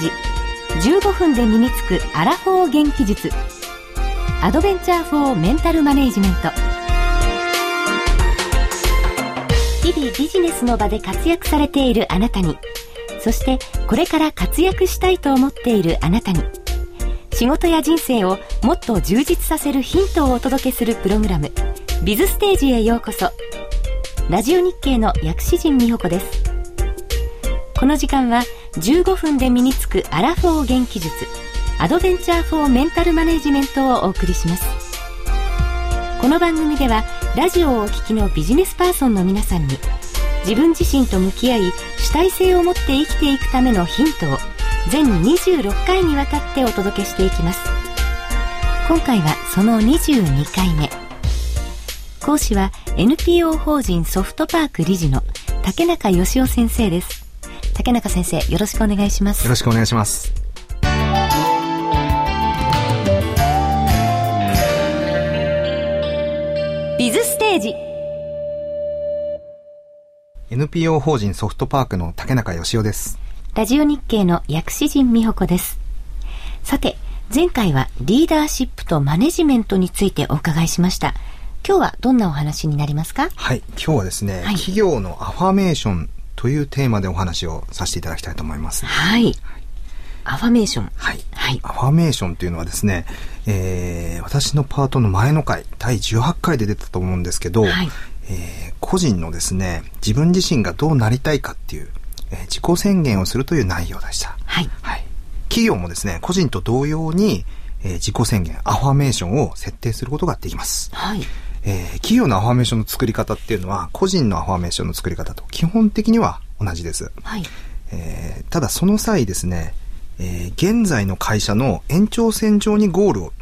ジ15分で身につくアラフォー元気術。アドベンチャー・フォー・メンタル・マネージメント日々ビジネスの場で活躍されているあなたにそしてこれから活躍したいと思っているあなたに仕事や人生をもっと充実させるヒントをお届けするプログラム「ビズステージ」へようこそ。ラジオ日経の薬師陣美穂子です。この時間は15分で身につくアラフォー元気術アドベンチャー・フォー・メンタル・マネジメントをお送りします。この番組ではラジオをお聞きのビジネスパーソンの皆さんに自分自身と向き合い主体性を持って生きていくためのヒントを全26回にわたってお届けしていきます。今回はその22回目。講師は NPO 法人ソフトパーク理事の竹中義雄先生です。竹中先生よろしくお願いします。よろしくお願いします。ビズステージ。NPO 法人ソフトパークの竹中義雄です。ラジオ日経の薬師陣美穂子です。さて前回はリーダーシップとマネジメントについてお伺いしました。今日はどんなお話になりますか？はい今日はですね、はい、企業のアファメーションというテーマでお話をさせていただきたいと思います。はい。アファメーション。はい。はい。アファメーションというのはですね、えー、私のパートの前の回、第18回で出たと思うんですけど、はい、えー、個人のですね、自分自身がどうなりたいかっていう、えー、自己宣言をするという内容でした。はい。はい。企業もですね、個人と同様に、えー、自己宣言、アファメーションを設定することができます。はい。えー、企業のアファメーションの作り方っていうのは、個人のアファメーションの作り方と基本的には同じです。はい。えー、ただその際ですね、えー、現在の会社の延長線上にゴールを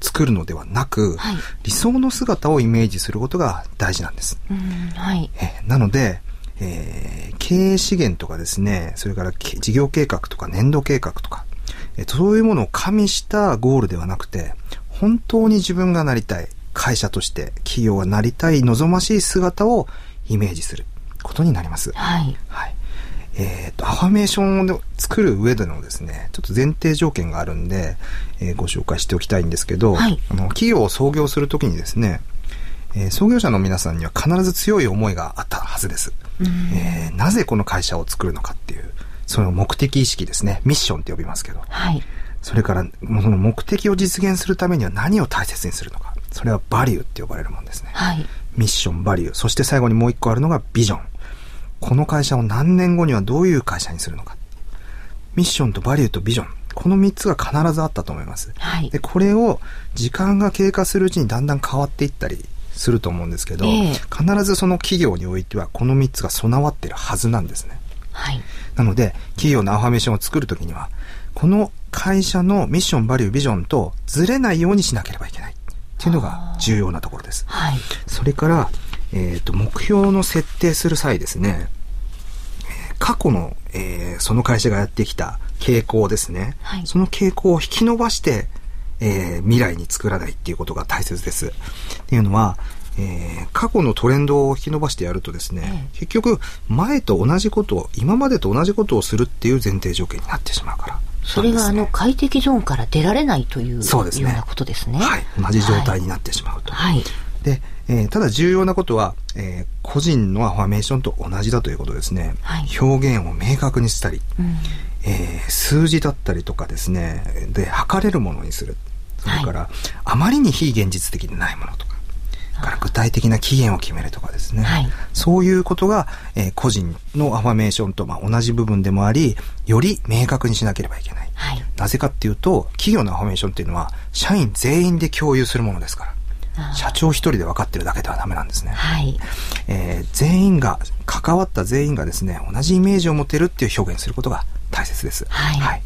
作るのではなく、はい、理想の姿をイメージすることが大事なんです。はい、えー、なので、えー、経営資源とかですね、それから事業計画とか年度計画とか、えー、そういうものを加味したゴールではなくて、本当に自分がなりたい、会社として企業がなりたい望ましい姿をイメージすることになります。はい。はい。えっ、ー、と、アファメーションを作る上でのですね、ちょっと前提条件があるんで、えー、ご紹介しておきたいんですけど、はい、あの企業を創業するときにですね、えー、創業者の皆さんには必ず強い思いがあったはずです。えー、なぜこの会社を作るのかっていう、その目的意識ですね。ミッションって呼びますけど。はい。それから、その目的を実現するためには何を大切にするのか。それはバリューって呼ばれるもんですね。はい。ミッション、バリュー。そして最後にもう一個あるのがビジョン。この会社を何年後にはどういう会社にするのか。ミッションとバリューとビジョン。この3つが必ずあったと思います。はい、で、これを時間が経過するうちにだんだん変わっていったりすると思うんですけど、えー、必ずその企業においてはこの3つが備わっているはずなんですね。はい。なので、企業のアファメーションを作るときには、この会社のミッション、バリュー、ビジョンとずれないようにしなければいけない。っていうのが重要なところです。はい。それから、えっ、ー、と、目標の設定する際ですね、過去の、えー、その会社がやってきた傾向ですね。はい、その傾向を引き伸ばして、えー、未来に作らないっていうことが大切です。っていうのは、えー、過去のトレンドを引き伸ばしてやるとですね、結局、前と同じことを、今までと同じことをするっていう前提条件になってしまうから。それがあの快適ゾーンから出られないというそうです、ね、ようなことですね。はい。同じ状態になってしまうと。はい。で、えー、ただ重要なことは、えー、個人のアファメーションと同じだということですね。はい、表現を明確にしたり、うん、えー、数字だったりとかですね、で、測れるものにする。それから、はい、あまりに非現実的でないものとか、から具体的な期限を決めるとかですね。はい、そういうことが、えー、個人のアファメーションと、まあ、同じ部分でもあり、より明確にしなければいけない。はい、なぜかっていうと、企業のアファメーションっていうのは、社員全員で共有するものですから。社長一人で分かってるだけではダメなんですね。はい。えー、全員が、関わった全員がですね、同じイメージを持てるっていう表現することが大切です。はい。はい、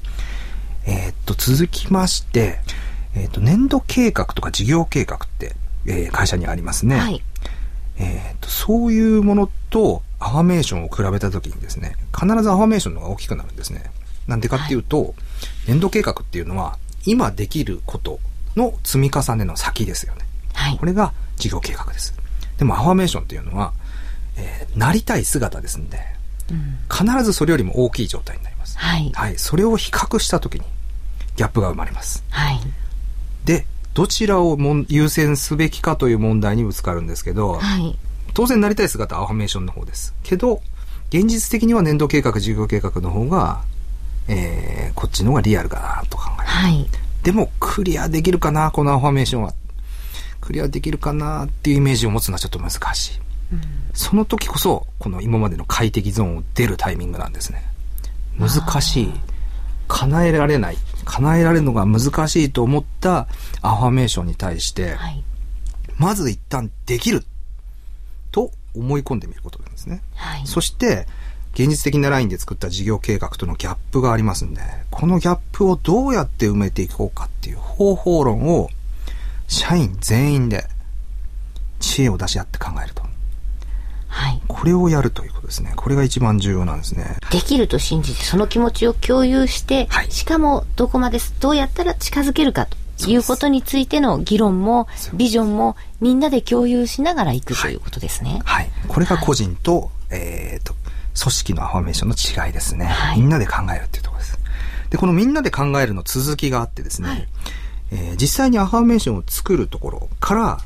えー、っと、続きまして、えー、っと、年度計画とか事業計画って、えー、会社にありますね。はい。えっと、そういうものとアファメーションを比べたときにですね、必ずアファメーションの方が大きくなるんですね。なんでかっていうと、はい、年度計画っていうのは、今できることの積み重ねの先ですよね。はい、これが事業計画です。でもアファメーションっていうのは、えー、なりたい姿ですんで、うん、必ずそれよりも大きい状態になります。ます。はい。はい。それを比較したときに、ギャップが生まれます。はい。で、どちらをも優先すべきかという問題にぶつかるんですけど、はい。当然なりたい姿はアファメーションの方です。けど、現実的には年度計画、事業計画の方が、えー、こっちの方がリアルかなと考える。はい。でも、クリアできるかな、このアファメーションは。クリアできるかなっていうイメージを持つのはちょっと難しい。うん、その時こそ、この今までの快適ゾーンを出るタイミングなんですね。難しい。叶えられない。叶えられるのが難しいと思ったアファメーションに対して、はい、まず一旦できると思い込んでみることなんですね。はい、そして、現実的なラインで作った事業計画とのギャップがありますんで、このギャップをどうやって埋めていこうかっていう方法論を、社員全員で知恵を出し合って考えると。はい。これをやるということですね。これが一番重要なんですね。できると信じて、その気持ちを共有して、はい、しかもどこまでどうやったら近づけるかということについての議論も、ビジョンもみんなで共有しながらいくということですね。はい。これが個人と、はい、えっ、と、組織のアファメーションの違いですね。はい、みんなで考えるっていうところです。で、このみんなで考えるの続きがあってですね、はい、えー、実際にアファメーションを作るところから、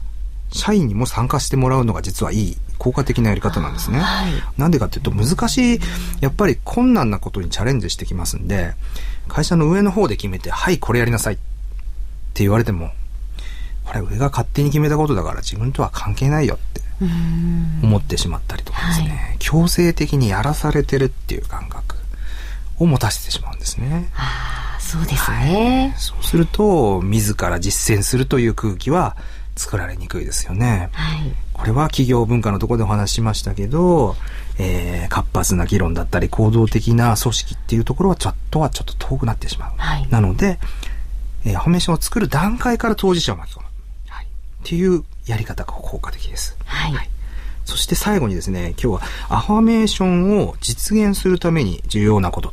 社員にも参加してもらうのが実はいい効果的なやり方なんですね。はい、なんでかっていうと難しい、やっぱり困難なことにチャレンジしてきますんで、会社の上の方で決めて、はい、これやりなさいって言われても、これ上が勝手に決めたことだから自分とは関係ないよって思ってしまったりとかですね、はい、強制的にやらされてるっていう感覚を持たせてしまうんですね。ああ、そうですね、はい、そうすると、自ら実践するという空気は作られにくいですよね。はい、これは企業文化のところでお話ししましたけど、えー、活発な議論だったり行動的な組織っていうところはちょっとはちょっと遠くなってしまう。はい、なので、えー、フォーメーションを作る段階から当事者を巻き込む。はい、っていうやり方が効果的です。はい、はいそして最後にですね、今日はアファメーションを実現するために重要なことっ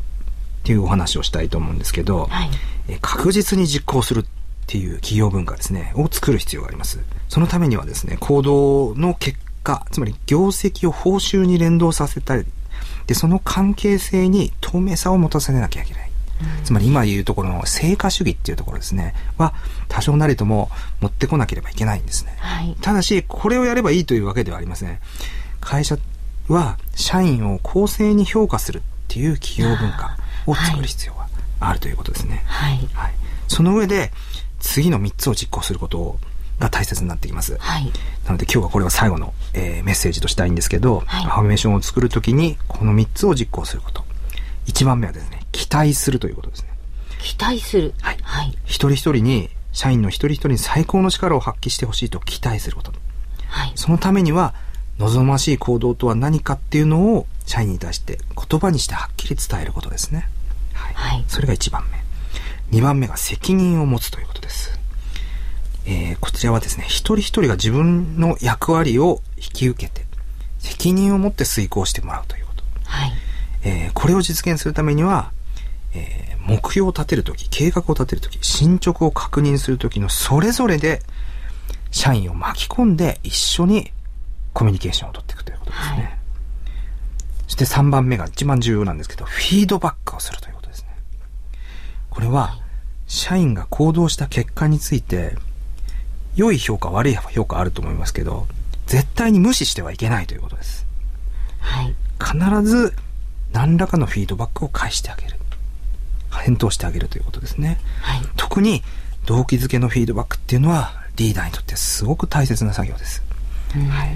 ていうお話をしたいと思うんですけど、はい、え確実に実行するっていう企業文化ですね、を作る必要があります。そのためにはですね、行動の結果、つまり業績を報酬に連動させたり、で、その関係性に透明さを持たせなきゃいけない。つまり今言うところの成果主義っていうところですね、は多少なりとも持ってこなければいけないんですね。はい、ただし、これをやればいいというわけではありません。会社は社員を公正に評価するっていう企業文化を作る必要があるということですね。はい。はい、その上で、次の3つを実行することが大切になってきます。はい。なので今日はこれは最後の、えー、メッセージとしたいんですけど、はい、アファメーションを作るときにこの3つを実行すること。1番目はですね、期待するということですね。期待する。はい。はい。一人一人に、社員の一人一人に最高の力を発揮してほしいと期待すること。はい。そのためには、望ましい行動とは何かっていうのを社員に対して言葉にしてはっきり伝えることですね。はい。はい、それが1番目。2番目が責任を持つということです。えー、こちらはですね、一人一人が自分の役割を引き受けて、責任を持って遂行してもらうということ。はい。えー、これを実現するためには、えー、目標を立てるとき、計画を立てるとき、進捗を確認するときのそれぞれで、社員を巻き込んで一緒にコミュニケーションを取っていくということですね。はい、そして3番目が一番重要なんですけど、フィードバックをするということですね。これは、社員が行動した結果について、良い評価、悪い評価あると思いますけど、絶対に無視してはいけないということです。はい。必ず何らかのフィードバックを返してあげる。返答してあげるということですね。はい、特に動機づけのフィードバックっていうのはリーダーにとってすごく大切な作業です。はい、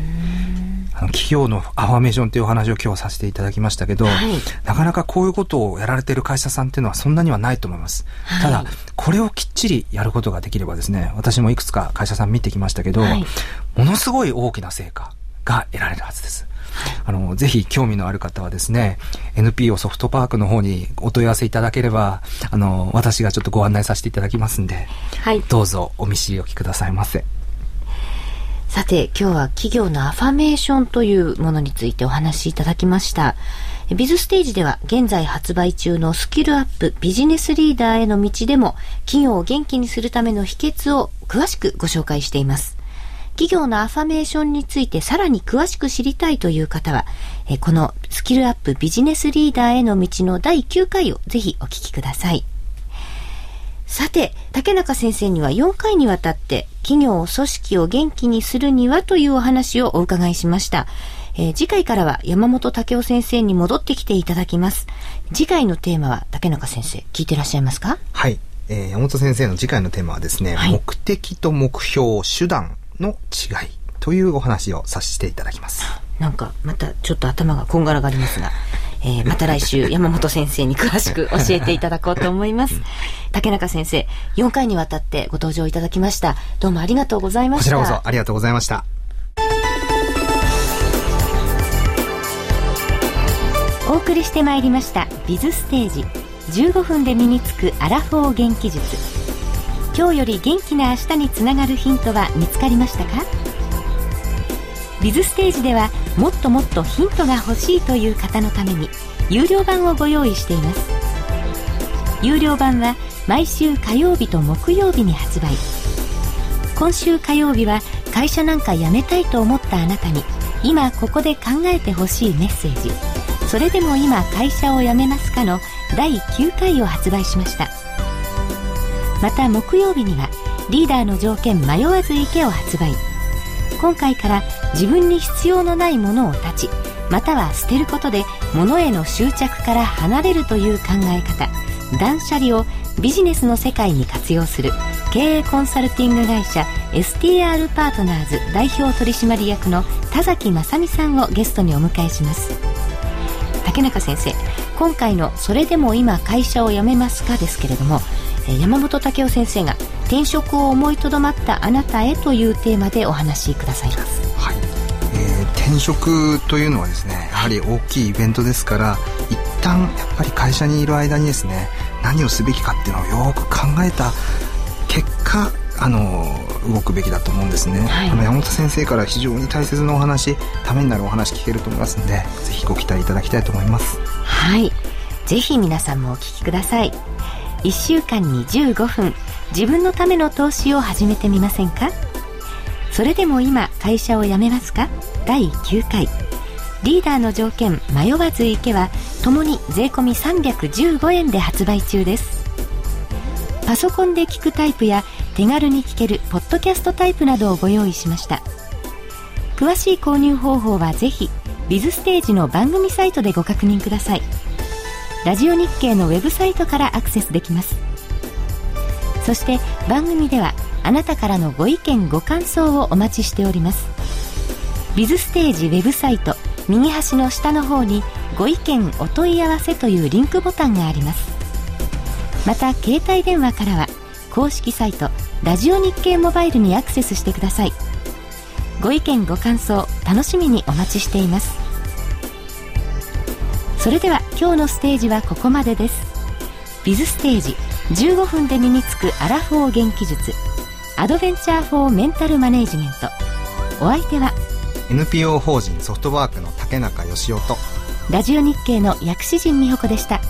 あの企業のアファメーションというお話を今日させていただきましたけど、はい、なかなかこういうことをやられている会社さんっていうのはそんなにはないと思います。はい、ただ、これをきっちりやることができればですね、私もいくつか会社さん見てきましたけど、ものすごい大きな成果が得られるはずです。あの、ぜひ興味のある方はですね、NPO ソフトパークの方にお問い合わせいただければ、あの、私がちょっとご案内させていただきますんで、はい。どうぞお見知りおきくださいませ。さて、今日は企業のアファメーションというものについてお話しいただきました。ビズステージでは現在発売中のスキルアップビジネスリーダーへの道でも企業を元気にするための秘訣を詳しくご紹介しています。企業のアファメーションについてさらに詳しく知りたいという方は、このスキルアップビジネスリーダーへの道の第9回をぜひお聞きください。さて、竹中先生には4回にわたって企業、組織を元気にするにはというお話をお伺いしました。えー、次回からは山本武雄先生に戻ってきていただきます。次回のテーマは竹中先生、聞いてらっしゃいますか？はい。えー、山本先生の次回のテーマはですね、はい、目的と目標、手段の違いというお話をさせていただきます。なんか、またちょっと頭がこんがらがりますが。えー、また来週 山本先生に詳しく教えていただこうと思います。竹中先生、4回にわたってご登場いただきました。どうもありがとうございました。こちらこそありがとうございました。お送りしてまいりました「ビズステージ」15分で身につくアラフォー元気術今日より元気な明日につながるヒントは見つかりましたか？ビズステージではもっともっとヒントが欲しいという方のために有料版をご用意しています。有料版は毎週火曜日と木曜日に発売。今週火曜日は会社なんか辞めたいと思ったあなたに今ここで考えてほしいメッセージ。それでも今会社を辞めますかの第9回を発売しました。また木曜日にはリーダーの条件迷わず池を発売。今回から自分に必要のないものを断ちまたは捨てることで物への執着から離れるという考え方断捨離をビジネスの世界に活用する経営コンサルティング会社 STR パートナーズ代表取締役の田崎正美さんをゲストにお迎えします竹中先生今回の「それでも今会社を辞めますか?」ですけれども山本武雄先生が転職を思いとどまったあなたへというテーマでお話しくださいます、はい。えー、転職というのはですねやはり大きいイベントですから一旦やっぱり会社にいる間にですね何をすべきかっていうのをよく考えた結果あの動くべきだと思うんですね、はい、山本先生から非常に大切なお話ためになるお話聞けると思いますのでぜひご期待いただきたいと思います。はい。ぜひ皆さんもお聞きください。1週間に15分自分のための投資を始めてみませんか？それでも今会社を辞めますか？第9回。リーダーの条件迷わず行けはともに税込315円で発売中です。パソコンで聞くタイプや手軽に聞けるポッドキャストタイプなどをご用意しました。詳しい購入方法はぜひビズステージの番組サイトでご確認ください。ラジオ日経のウェブサイトからアクセスできます。そして番組ではあなたからのご意見ご感想をお待ちしております。ビズステージウェブサイト右端の下の方にご意見お問い合わせというリンクボタンがあります。また携帯電話からは公式サイトラジオ日経モバイルにアクセスしてください。ご意見ご感想楽しみにお待ちしています。それでは今日のステージはここまでです。ビズステージ15分で身につくアラフォー元気術アドベンチャー・フォー・メンタル・マネージメントお相手は NPO 法人ソフトワークの竹中義雄とラジオ日経の薬師陣美穂子でした。